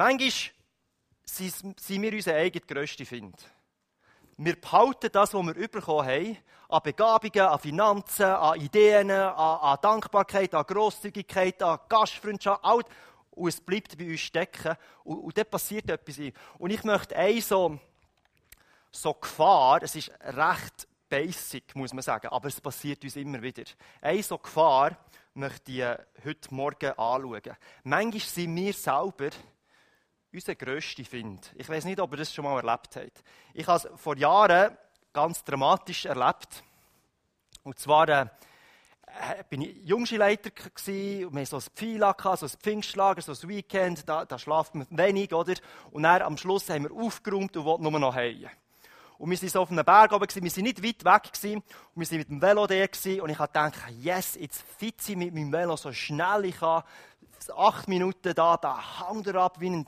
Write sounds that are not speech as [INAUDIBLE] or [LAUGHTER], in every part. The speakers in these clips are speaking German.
Manchmal sind wir unser eigener grösster Find. Wir behalten das, was wir bekommen haben, an Begabungen, an Finanzen, an Ideen, an, an Dankbarkeit, an Grosszügigkeit, an Gastfreundschaft, all, und es bleibt bei uns stecken und, und dann passiert etwas. Und ich möchte eine so, so Gefahr, es ist recht basic, muss man sagen, aber es passiert uns immer wieder. Eine so Gefahr möchte ich heute Morgen anschauen. Manchmal sind wir selber unser grösster Find. Ich weiß nicht, ob ihr das schon mal erlebt habt. Ich habe es vor Jahren ganz dramatisch erlebt. Und zwar äh, bin ich Jungschulleiter gsi, und wir so ein Pfeila, so ein Pfingstlager, so ein Weekend, da, da schlaft man wenig, oder? Und dann am Schluss haben wir aufgeräumt und wollten nur noch heim. Und wir waren so auf einem Berg oben, wir waren nicht weit weg, und wir waren mit dem Velo da, und ich dachte, yes, jetzt fitze ich mit meinem Velo so schnell ich kann, acht Minuten da, da hängt er ab wie ein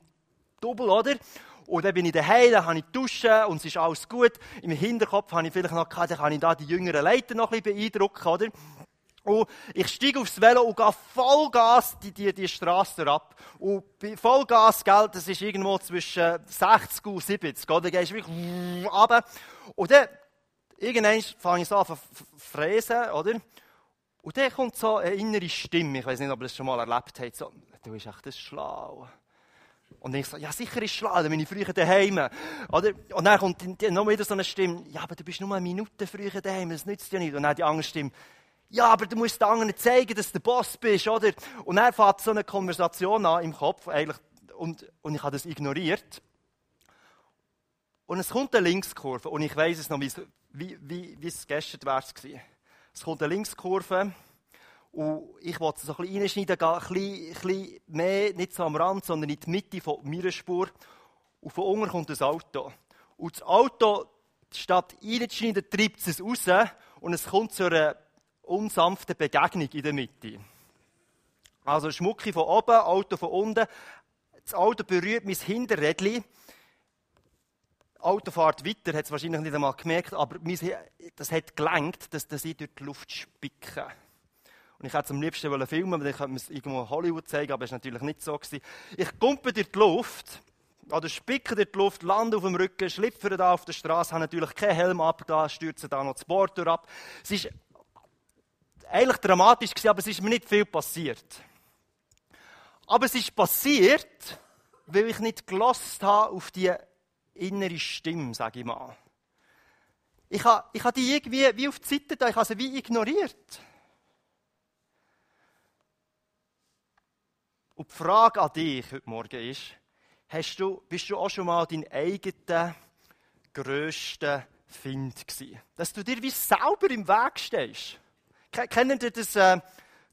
Double, oder? Und dann bin ich daheim, dann habe ich duschen und es ist alles gut. Im Hinterkopf habe ich vielleicht noch gehabt, dann kann ich da die jüngeren Leute noch ein bisschen beeindrucken, oder? Und ich steige aufs Velo und gehe Vollgas die, die, die Straße ab. Und Vollgas, gell, das ist irgendwo zwischen 60 und 70, oder? Dann gehst du wirklich runter. Und dann, irgendwann fange ich so an zu fräsen, oder? Und dann kommt so eine innere Stimme, ich weiß nicht, ob ihr das schon mal erlebt habt, so, du bist echt das schlau. Und ich so, ja, sicher ist schlau, dann bin ich früher daheim. Oder? Und dann kommt noch wieder so eine Stimme, ja, aber du bist nur eine Minute früher daheim, das nützt ja nicht. Und dann die andere Stimme, ja, aber du musst den anderen zeigen, dass du der Boss bist, oder? Und er fängt so eine Konversation an im Kopf, eigentlich, und, und ich habe das ignoriert. Und es kommt eine Linkskurve, und ich weiß es noch, wie, wie, wie es gestern war. Es kommt eine Linkskurve, und ich wollte so ein bisschen reinschneiden, ein bisschen, ein bisschen mehr, nicht so am Rand, sondern in die Mitte von meiner Spur. Und von unten kommt ein Auto. Und das Auto, statt reinzuschneiden, treibt es raus und es kommt zu einer unsanften Begegnung in der Mitte. Also Schmucke von oben, Auto von unten. Das Auto berührt mein Hinterrädchen. Auto fährt weiter, hat es wahrscheinlich nicht einmal gemerkt, aber das hat gelenkt, dass das durch die Luft spicken. Und ich hätte es am liebsten filmen weil dann könnte man es irgendwo in Hollywood zeigen, aber es war natürlich nicht so. Gewesen. Ich kumpe durch die Luft, oder spicke durch die Luft, lande auf dem Rücken, schlüpfe da auf der Straße, habe natürlich keinen Helm ab, stürze da noch das Board ab. Es ist eigentlich dramatisch gewesen, aber es ist mir nicht viel passiert. Aber es ist passiert, weil ich nicht gelost habe auf die innere Stimme, sage ich mal. Ich habe, ich habe die irgendwie wie auf die Seite da, ich habe sie wie ignoriert. Und die Frage an dich heute Morgen ist, hast du, bist du auch schon mal dein eigener grösster Find gewesen? Dass du dir wie selber im Weg stehst. Kennen ihr das, äh,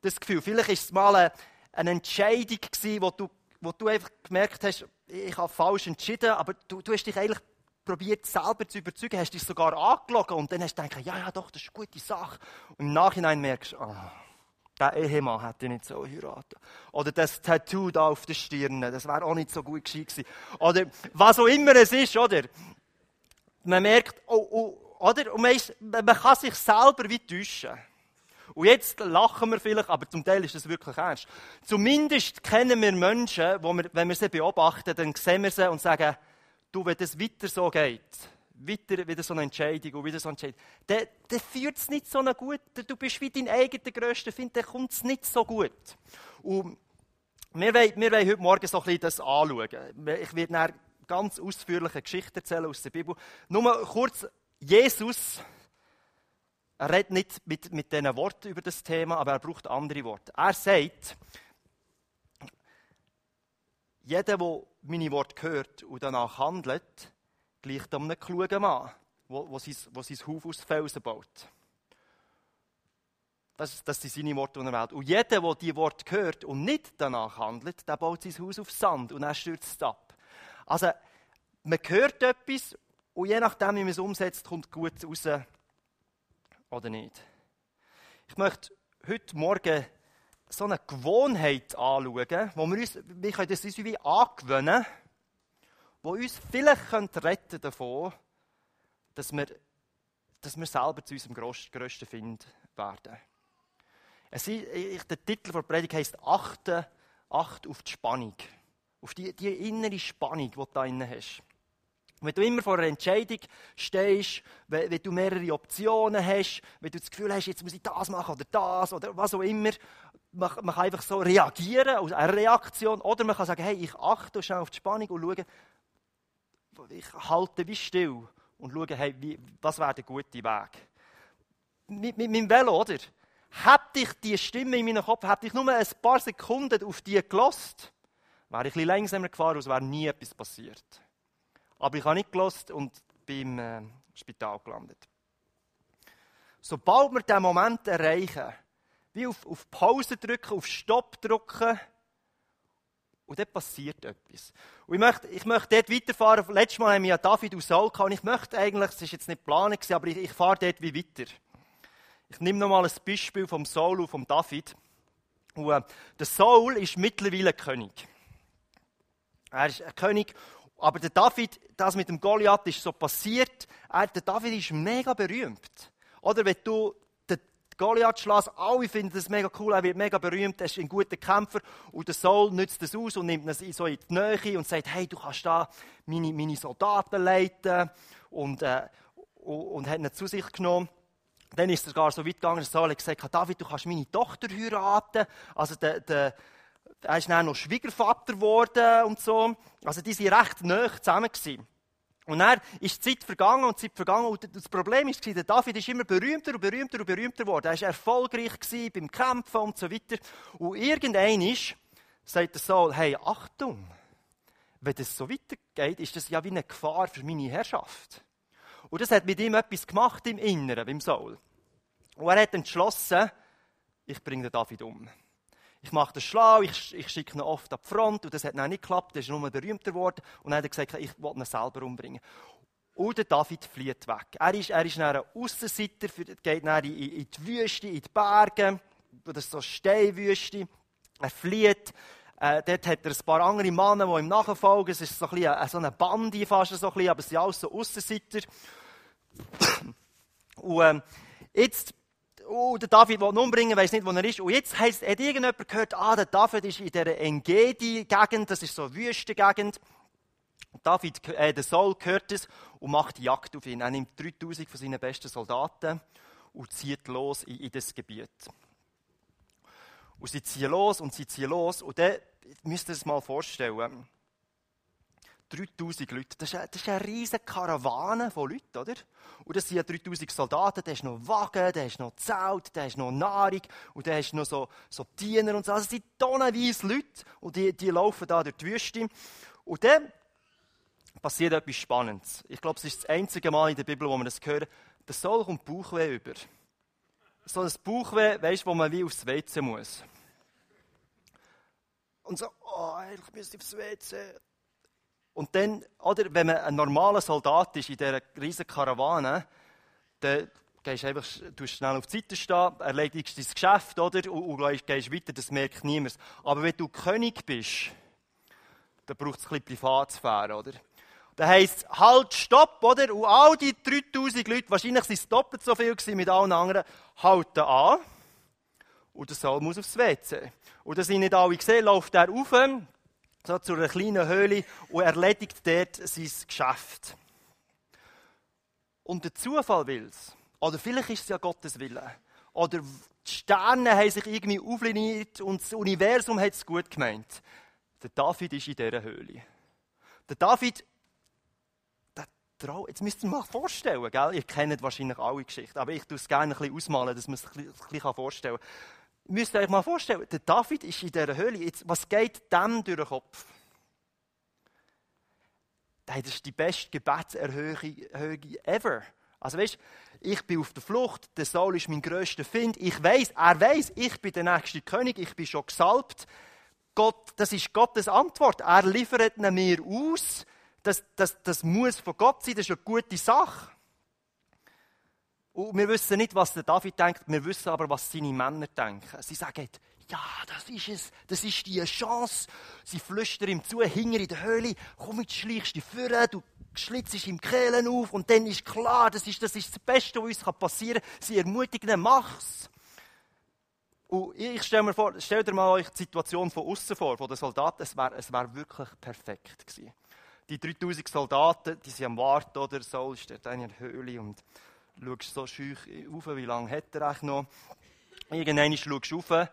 das Gefühl? Vielleicht war es mal eine, eine Entscheidung gewesen, wo du, wo du einfach gemerkt hast, ich habe falsch entschieden, aber du, du hast dich eigentlich probiert, selber zu überzeugen, hast dich sogar angelogen und dann hast du gedacht, ja, ja, doch, das ist eine gute Sache. Und im Nachhinein merkst du, oh, der Ehemann hätte nicht so heiraten. Oder das Tattoo da auf der Stirn, das wäre auch nicht so gut gewesen. Oder was auch immer es ist, oder? Man merkt, oh, oh, oder? Und man, ist, man kann sich selber wie täuschen. Und jetzt lachen wir vielleicht, aber zum Teil ist das wirklich ernst. Zumindest kennen wir Menschen, wo wir, wenn wir sie beobachten, dann sehen wir sie und sagen, du, wenn es weiter so geht, weiter wieder so eine Entscheidung und wieder so eine Entscheidung, dann, dann führt es nicht so gut. Du bist wie dein eigener grösster Find, dann kommt es nicht so gut. Und wir wollen, wir wollen heute Morgen so ein bisschen das anschauen. Ich werde eine ganz ausführliche Geschichte erzählen aus der Bibel. Nur kurz, Jesus, redet nicht mit, mit diesen Worten über das Thema, aber er braucht andere Worte. Er sagt, jeder, der meine Worte hört und danach handelt, gleicht einem klugen Mann, der sein, sein Haus aus Felsen baut. Das, das sind seine Worte in der Welt. Und jeder, der diese Worte hört und nicht danach handelt, der baut sein Haus auf Sand und er stürzt es ab. Also, man hört etwas und je nachdem, wie man es umsetzt, kommt gut raus oder nicht. Ich möchte heute Morgen so eine Gewohnheit anschauen, wo wir uns, wir können das uns wie angewöhnen können, wo uns vielleicht retten davon, dass wir, dass wir selber zu unserem grössten Find werden. Es ist, der Titel der Predigt heisst Achte, Acht auf die Spannung. Auf die, die innere Spannung, die du da drin hast. Wenn du immer vor einer Entscheidung stehst, wenn, wenn, du mehrere Optionen hast, wenn du das Gefühl hast, jetzt muss ich das machen oder das oder was auch immer, man, man kann einfach so reagieren, also eine Reaktion, oder man kann sagen, hey, ich achte schnell auf die Spannung und schaue, ich halte wie still und schaue, hey, wie, was wäre der gute Weg. Mit, mit meinem Velo, oder? Hätte ich die Stimme in meinem Kopf, hätte ich nur ein paar Sekunden auf die gelost, wäre ich ein bisschen langsamer gefahren und es wäre nie etwas passiert. Aber ich habe nicht gelost und bin im äh, Spital gelandet. Sobald wir diesen Moment erreichen, wie auf, auf Pause drücken, auf Stopp drücken, und dann passiert etwas. Und ich möchte, ich möchte dort weiterfahren. Letztes Mal haben wir ja David aus Saul gehabt. Und ich möchte eigentlich, es ist jetzt nicht geplant, aber ich, ich fahre dort wie weiter. Ich nehme nochmal ein Beispiel vom Saul und vom David. Und, äh, der Saul ist mittlerweile König. Er ist ein König aber der David, das mit dem Goliath ist so passiert. Er, der David ist mega berühmt. Oder wenn du Goliath schlägst, alle finden das mega cool, er wird mega berühmt, er ist ein guter Kämpfer. Und der Saul nützt das aus und nimmt ihn so in die Nähe und sagt, hey, du kannst da meine, meine Soldaten leiten. Und, äh, und, und hat ihn zu sich genommen. Dann ist es sogar so weit gegangen, dass Saul gesagt, David, du kannst meine Tochter heiraten. Also der, der er ist dann noch Schwiegervater geworden und so. Also die waren recht nah zusammen. Gewesen. Und dann ist die Zeit vergangen und Zeit vergangen. Und das Problem war, der David ist immer berühmter und berühmter und berühmter geworden. Er war erfolgreich beim Kämpfen und so weiter. Und irgendein ist, sagt der Saul, hey, Achtung, wenn das so weitergeht, ist das ja wie eine Gefahr für meine Herrschaft. Und das hat mit ihm etwas gemacht im Inneren, beim Saul. Und er hat entschlossen, ich bringe den David um ich mache das schlau, ich, ich schicke ihn oft an die Front und das hat dann nicht geklappt, er ist nur berühmter geworden und dann hat er gesagt, ich will ihn selber umbringen. Und der David flieht weg. Er ist, er ist ein Aussenseiter, geht dann in, in die Wüste, in die Berge, das ist so Steinwüste. Er flieht. Äh, dort hat er ein paar andere Männer, die ihm nachfolgen. Es ist so ein eine, so eine Bande fast, so ein bisschen, aber es sind alles so Aussenseiter. Und ähm, jetzt oh, der David will ihn umbringen, weiß nicht, wo er ist. Und jetzt heisst, hat irgendjemand gehört, ah, der David ist in dieser Engedi-Gegend, das ist so eine Wüste-Gegend. David, äh, der Saul hört es und macht Jagd auf ihn. Er nimmt 3000 von seinen besten Soldaten und zieht los in, in das Gebiet. Und sie ziehen los und sie ziehen los. Und dann müsst ihr es mal vorstellen. 3000 Leute. Das ist, eine, das ist eine riesige Karawane von Leuten, oder? Und das sind ja 3000 Soldaten, da ist noch Wagen, da ist noch Zelt, da ist noch Nahrung und da ist noch so, so Diener und so. Also es sind tonnenweise Leute und die, die laufen da durch die Wüste. Und dann passiert etwas Spannendes. Ich glaube, es ist das einzige Mal in der Bibel, wo man das hört. Der Soll kommt Bauchweh über. So ein Bauchweh, weißt du, wo man wie aufs WC muss. Und so, oh, ich müsste aufs WC. Und dann, oder, wenn man ein normaler Soldat ist in dieser riesigen Karawane, dann gehst du einfach tust schnell auf die Seite stehen, erledigst dein Geschäft, oder, und, und gehst weiter, das merkt niemand. Aber wenn du König bist, dann braucht es ein bisschen Privatsphäre, oder? Das heisst, halt, stopp, oder? Und all die 3000 Leute, wahrscheinlich sind es doppelt so viel mit allen anderen, halten an. Und der Saul muss aufs WC. Und das sind nicht alle gesehen, läuft er rauf, so zu einer kleinen Höhle und erledigt dort sein Geschäft. Und der Zufall will es. Oder vielleicht ist es ja Gottes Wille. Oder die Sterne haben sich irgendwie aufliniert und das Universum hat es gut gemeint. Der David ist in dieser Höhle. Der David, der Trau jetzt müsst ihr mal vorstellen, gell? ihr kennt wahrscheinlich alle Geschichten, aber ich tue es gerne ein bisschen ausmalen, dass man es ein bisschen vorstellen kann müsst ihr euch mal vorstellen, der David ist in dieser Höhle. Jetzt, was geht dem durch den Kopf? Das ist die beste Gebetserhöhung ever. Also weißt, ich bin auf der Flucht, der Saul ist mein grösster Find. Ich weiß, er weiß, ich bin der nächste König, ich bin schon gesalbt. Gott, das ist Gottes Antwort. Er liefert mir aus. Das, das, das muss von Gott sein, das ist eine gute Sache. Und wir wissen nicht, was der David denkt, wir wissen aber, was seine Männer denken. Sie sagen, ja, das ist es, das ist die Chance. Sie flüstern ihm zu, hinger in der Höhle, komm, jetzt schleichst du vor, du schlitzest ihm Kehlen auf und dann ist klar, das ist das, ist das Beste, was uns passieren kann. Sie ermutigen ihn, mach's. Und ich stelle mir vor, stell dir mal euch die Situation von außen vor, von den Soldaten. Es wäre wär wirklich perfekt gewesen. Die 3000 Soldaten, die sind am Warten, oder? Saul steht in einer Höhle und schaust so schüch auf, wie lange hat er eigentlich noch. Irgendwann schaust du auf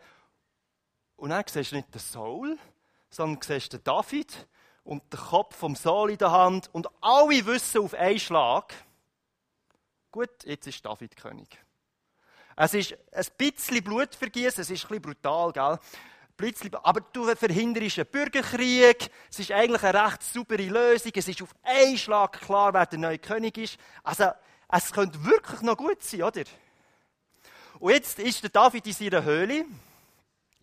und dann siehst du nicht den Saul, sondern siehst den David und den Kopf vom Saul in der Hand und alle wissen auf einen Schlag, gut, jetzt ist David König. Es ist ein bisschen Blutvergießen, es ist ein bisschen brutal, gell? aber du verhinderst einen Bürgerkrieg. Es ist eigentlich eine recht saubere Lösung. Es ist auf einen Schlag klar, wer der neue König ist. Also, es könnte wirklich noch gut sein, oder? Und jetzt ist der David in seiner Höhle,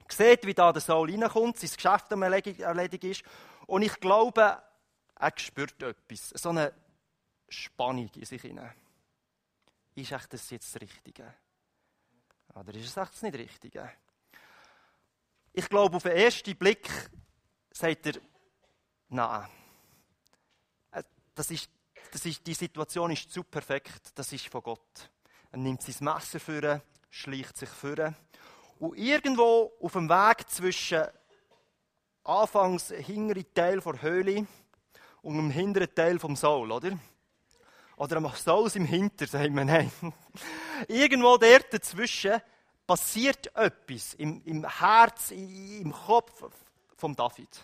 sieht, wie da der Saul reinkommt, sein Geschäft erledigt ist. Und ich glaube, er spürt etwas. So eine Spannung in sich hinein. Ist echt das jetzt das Richtige? Oder ist es echt das nicht Richtige? Ich glaube, auf den ersten Blick sagt er, nein. Äh, das ist, das ist, die Situation ist zu perfekt. Das ist von Gott. Er nimmt sein Messer vor, schleicht sich vor. Und irgendwo auf dem Weg zwischen anfangs hinteren Teil der Höhle und dem hinteren Teil vom Saul, oder? Oder am Saul im Hinter, sagen wir, nein. [LAUGHS] Irgendwo dort dazwischen passiert etwas im, im Herz, im Kopf von David.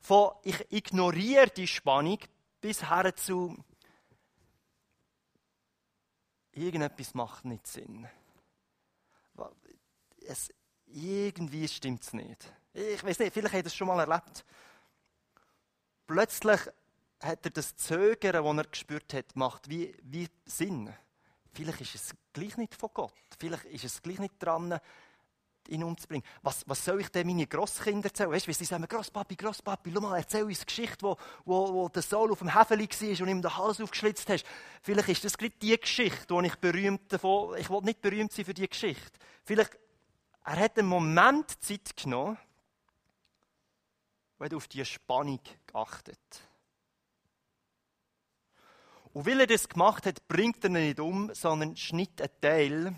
Von ich ignoriere die Spannung bis her zu irgendetwas macht nicht Sinn. Es, irgendwie stimmt es nicht. Ich weiß nicht, vielleicht habt ihr es schon mal erlebt. Plötzlich hat er das Zögern, das er gespürt hat, macht wie, wie Sinn. Vielleicht ist es gleich nicht von Gott. Vielleicht ist es gleich nicht dran, ihn umzubringen. Was, was soll ich denn meinen Grosskinder erzählen? Weißt du, sie sagen, Grosspapi, Grosspapi, schau mal, erzähl uns eine Geschichte, wo, wo, wo der Saul auf dem Häfeli war und ihm den Hals aufgeschlitzt hast. Vielleicht ist das gleich die Geschichte, wo ich berühmt davon, ich will nicht berühmt sein für die Geschichte. Vielleicht, er hat einen Moment Zeit genommen, weil er auf diese Spannung geachtet und weil er das gemacht hat, bringt er ihn nicht um, sondern schnitt einen Teil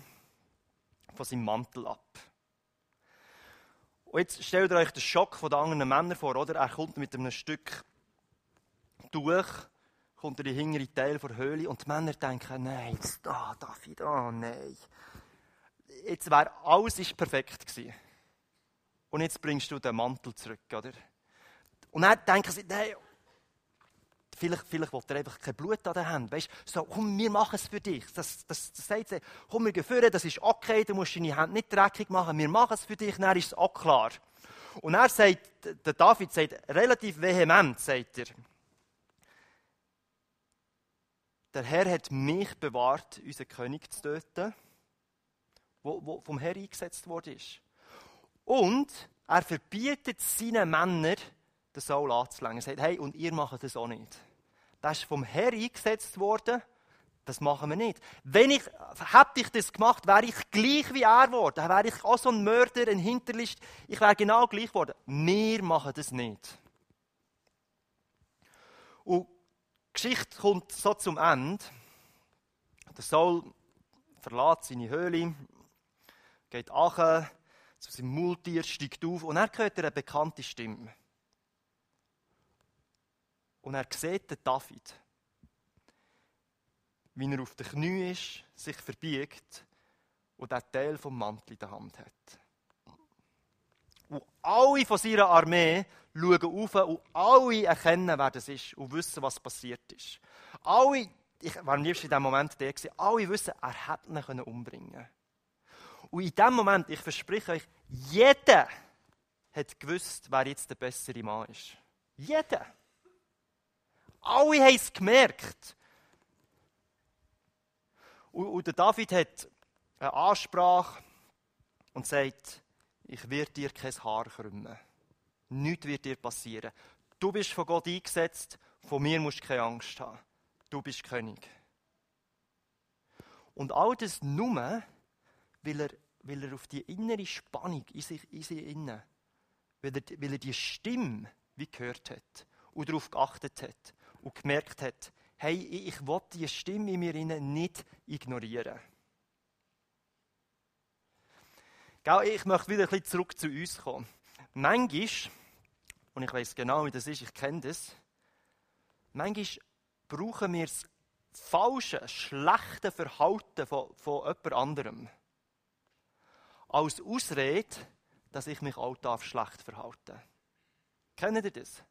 von seinem Mantel ab. Und jetzt stellt ihr euch den Schock von den anderen Männern vor, oder? Er kommt mit einem Stück durch, kommt in den hinteren Teil der Höhle und die Männer denken, nein, jetzt da, David, oh nein. Jetzt wäre alles ist perfekt gewesen. Und jetzt bringst du den Mantel zurück, oder? Und dann denken sie, nein, Vielleicht, vielleicht will er einfach kein Blut an den Händen. Weißt so, komm, wir machen es für dich. Das, das, das sagt sie, komm, wir gehen führen, das ist okay, du musst deine Hände nicht dreckig machen, wir machen es für dich, dann ist es auch klar. Und er sagt, der David sagt relativ vehement, sagt er, der Herr hat mich bewahrt, unseren König zu töten, wo, wo vom Herr eingesetzt worden ist. Und er verbietet seinen Männern, den Saul anzulängen. Er sagt, hey, und ihr macht das auch nicht. Das ist vom Herr eingesetzt worden. Das machen wir nicht. Wenn ich, hätte ich das gemacht, wäre ich gleich wie er geworden. Dann wäre ich auch so ein Mörder, ein Hinterlist. Ich wäre genau gleich geworden. Wir machen das nicht. Und die Geschichte kommt so zum Ende. Der Saul verlässt seine Höhle, geht an zu seinem Multier, steigt auf und er hört eine bekannte Stimme. Und er sieht den David, wie er auf den Knie ist, sich verbiegt und den Teil vom Mantel in der Hand hat. Und alle von seiner Armee schauen auf und alle erkennen, wer das ist und wissen, was passiert ist. Alle, ich war am liebsten in diesem Moment der, alle wissen, er hätte ihn umbringen können. Und in diesem Moment, ich verspreche euch, jeder hat gewusst, wer jetzt der bessere Mann ist. Jeder. Alle haben es gemerkt. Und, und der David hat eine Ansprache und sagt, ich werde dir kein Haar krümmen. Nichts wird dir passieren. Du bist von Gott eingesetzt, von mir musst du keine Angst haben. Du bist König. Und all das nur, weil er, weil er auf die innere Spannung in sich, in sich innen, weil er, weil er die Stimme wie gehört hat und darauf geachtet hat und gemerkt hat, hey, ich will diese Stimme in mir nicht ignorieren. Ich möchte wieder ein bisschen zurück zu uns kommen. Manchmal, und ich weiß genau, wie das ist, ich kenne das, manchmal brauchen wir das falsche, schlechte Verhalten von, von jemand anderem als Ausrede, dass ich mich auch schlecht verhalten darf. Kennt ihr das?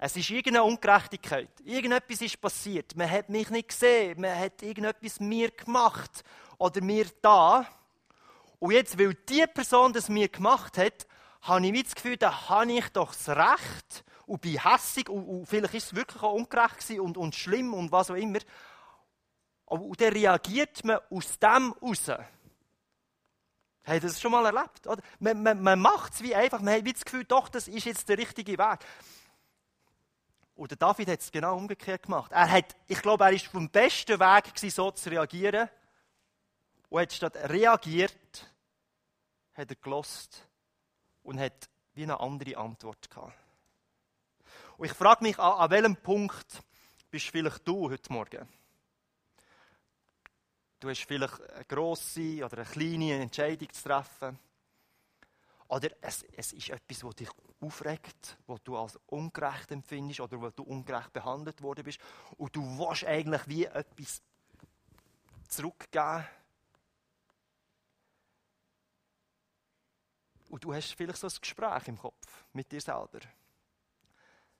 Es ist irgendeine Ungerechtigkeit. Irgendetwas ist passiert. Man hat mich nicht gesehen. Man hat irgendetwas mir gemacht. Oder mir da. Und jetzt, weil die Person das mir gemacht hat, habe ich das Gefühl, da habe ich doch das Recht und bin hässig und, und vielleicht ist es wirklich auch ungerecht und, und schlimm und was auch immer. Und dann reagiert man aus dem raus. Ihr das schon mal erlebt? Oder? Man, man, man macht es wie einfach, man hat das Gefühl, doch, das ist jetzt der richtige Weg. Und der David hat es genau umgekehrt gemacht. Er hat, ich glaube, er war vom besten Weg, gewesen, so zu reagieren. Und hat statt reagiert, hat er gelost und hat wie eine andere Antwort gehabt. Und ich frage mich, an, an welchem Punkt bist vielleicht du heute Morgen? Du hast vielleicht eine grosse oder eine kleine Entscheidung zu treffen. Oder es, es ist etwas, das dich aufregt, was du als ungerecht empfindest oder wo du ungerecht behandelt worden bist. Und du willst eigentlich wie etwas zurückgeben. Und du hast vielleicht so ein Gespräch im Kopf mit dir selber.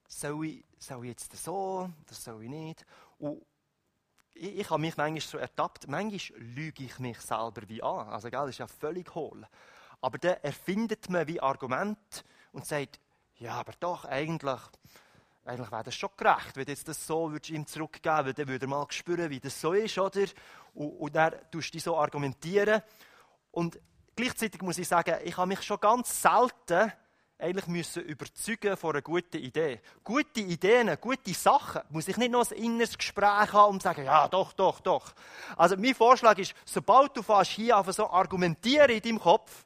Soll ich, soll ich jetzt so, das soll ich nicht? Und ich, ich habe mich manchmal so ertappt, manchmal lüge ich mich selber wie an. Also, gell, das ist ja völlig hohl. Aber dann erfindet man wie Argument und sagt, ja, aber doch, eigentlich, eigentlich wäre das schon gerecht, wenn du jetzt das so würdest ihm zurückgeben würdest, dann würde er mal spüren, wie das so ist, oder? Und, und dann tust du so argumentieren. Und gleichzeitig muss ich sagen, ich habe mich schon ganz selten eigentlich müssen überzeugen von einer guten Idee. Gute Ideen, gute Sachen, muss ich nicht noch ein inneres Gespräch haben und sagen, ja, doch, doch, doch. Also mein Vorschlag ist, sobald du fast hier einfach so argumentieren in deinem Kopf,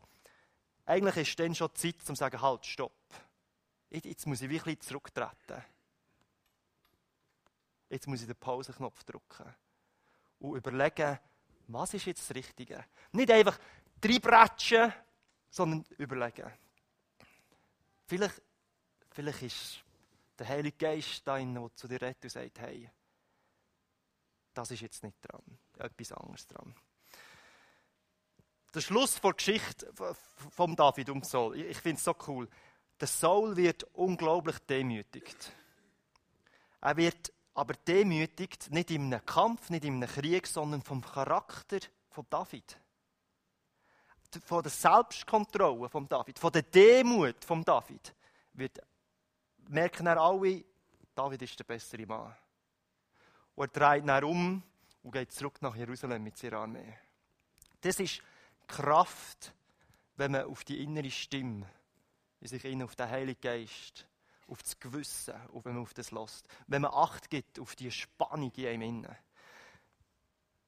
eigentlich ist dann schon Zeit, um zu sagen, halt, stopp. Jetzt muss ich wirklich zurücktreten. Jetzt muss ich den Pauseknopf drücken und überlegen, was ist jetzt das Richtige. Nicht einfach reinbretschen, sondern überlegen. Vielleicht, vielleicht ist der Heilige Geist da drin, der zu dir redet und sagt, hey, das ist jetzt nicht dran, etwas anderes dran. Der Schluss der Geschichte von David und Saul, ich finde es so cool. Der Saul wird unglaublich demütigt. Er wird aber demütigt nicht in einem Kampf, nicht in einem Krieg, sondern vom Charakter von David von der Selbstkontrolle von David, von der Demut von David, wird, merken er alle, David ist der bessere Mann. Und er dreht dann um und geht zurück nach Jerusalem mit seiner Armee. Das ist Kraft, wenn man auf die innere Stimme, in sich innen auf den Heiligen Geist, auf das Gewissen, und wenn man auf das lässt. Wenn man Acht gibt auf die Spannung in einem Innen.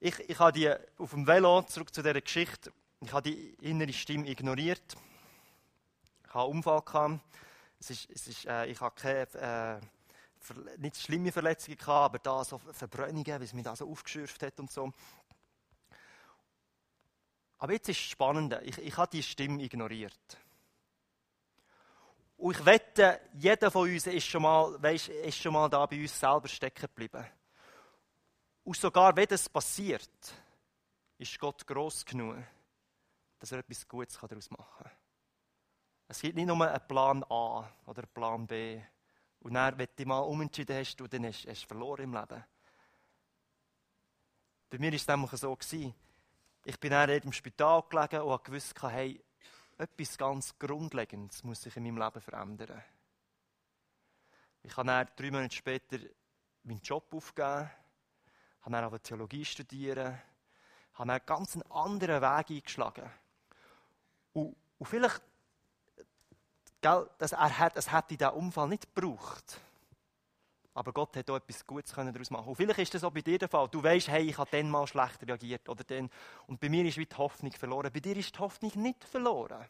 Ich, ich habe die auf dem Velo, zurück zu dieser Geschichte, ich habe die innere Stimme ignoriert. Ich hatte einen Unfall. Es ist, es ist, äh, ich habe keine, äh, nicht schlimme Verletzungen, gehabt, aber da so Verbrennungen, wie es mich da so aufgeschürft hat und so. Aber jetzt ist es spannend. Ich, ich habe die Stimme ignoriert. Und ich wette, jeder von uns ist schon mal, weißt, ist schon mal da bei uns selber stecken geblieben. Und sogar wenn das passiert, ist Gott groß genug, dass er etwas Gutes daraus machen kann. Es gibt nicht nur einen Plan A oder einen Plan B. Und dann, wenn du mal umentschieden hast, du, dann hast du verloren im Leben. Bei mir war es nämlich so. Gewesen. Ich bin dann im Spital gelegen und wusste, hey, etwas ganz Grundlegendes muss sich in meinem Leben verändern. Ich habe dann drei Monate später meinen Job aufgegeben, habe dann Theologie studieren, habe dann einen ganz anderen Weg eingeschlagen. Und, und vielleicht, gell, das, er hat, es hätte diesen Unfall nicht gebraucht. Aber Gott hat auch etwas Gutes daraus machen. Und vielleicht ist das auch bei dir der Fall. Du weißt, hey, ich habe dann mal schlecht reagiert oder dann. Und bei mir ist die Hoffnung verloren. Bei dir ist die Hoffnung nicht verloren.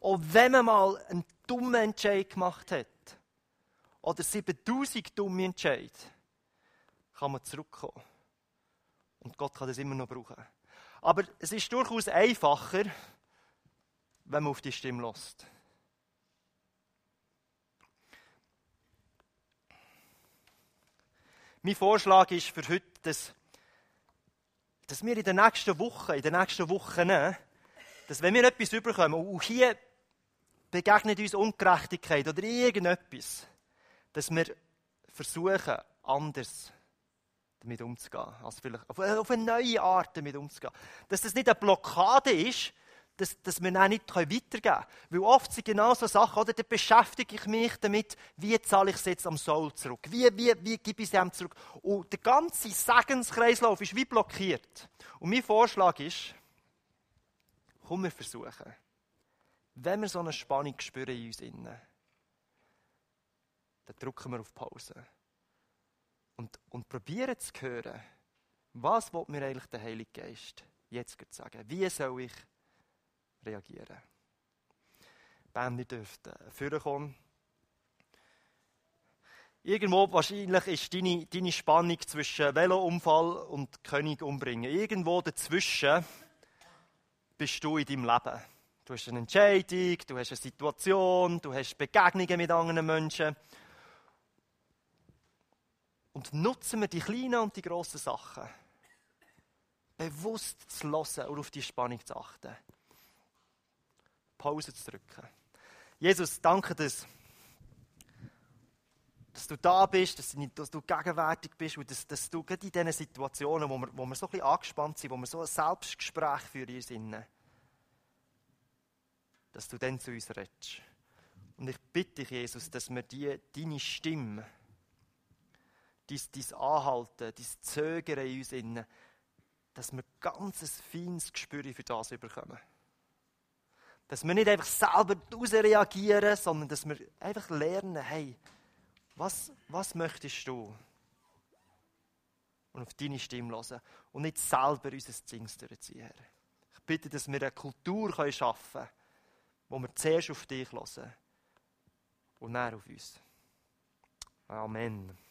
Auch wenn man mal einen dummen Entscheid gemacht hat, oder 7000 dumme Entscheid, kann man zurückkommen. Und Gott kann das immer noch brauchen. Aber es ist durchaus einfacher, wenn man auf die Stimme lässt. Mein Vorschlag ist für heute, dass, dass wir in den nächsten Wochen, in den nächsten Wochen, dass wenn wir etwas überkommen, und hier begegnet uns Ungerechtigkeit oder irgendetwas, dass wir versuchen, anders damit umzugehen. Also vielleicht auf, eine neue Art damit umzugehen. Dass das nicht eine Blockade ist, dass, dass wir dann nicht weitergeben können. Weil oft sind genau so Sachen, oder? Da beschäftige ich mich damit, wie zahle ich es jetzt am Soul zurück? Wie, wie, wie gebe ich es ihm zurück? Und der ganze Segenskreislauf ist wie blockiert. Und mein Vorschlag ist, komm, wir versuchen. Wenn wir so eine Spannung spüren in uns innen, dann drücken wir auf Pause. Und, und probieren zu hören, was will mir eigentlich der Heilige Geist jetzt sagen? Wie soll ich reagieren. Band nicht dürfte vorkommen. Irgendwo wahrscheinlich ist deine, deine Spannung zwischen Velounfall und König umbringen. Irgendwo dazwischen bist du in deinem Leben. Du hast eine Entscheidung, du hast eine Situation, du hast Begegnungen mit anderen Menschen. Und nutzen wir die kleinen und die grossen Sachen. Bewusst zu hören und auf die Spannung zu achten. Pause zu drücken. Jesus, danke, dass, dass du da bist, dass, dass du gegenwärtig bist und dass, dass du gerade in diesen Situationen, wo wir, wo wir so ein bisschen angespannt sind, wo wir so ein Selbstgespräch für uns innen, dass du dann zu uns redest. Und ich bitte dich, Jesus, dass wir die, deine Stimme, dein, dein Anhalten, dein Zögern in uns innen, dass wir ganz ein feines Gespür für das bekommen. Dass wir nicht einfach selber daraus reagieren, sondern dass wir einfach lernen, hey, was, was möchtest du? Und auf deine Stimme hören. Und nicht selber unser Zings durchziehen. Ich bitte, dass wir eine Kultur schaffen können, wo wir zuerst auf dich hören und dann auf uns. Amen.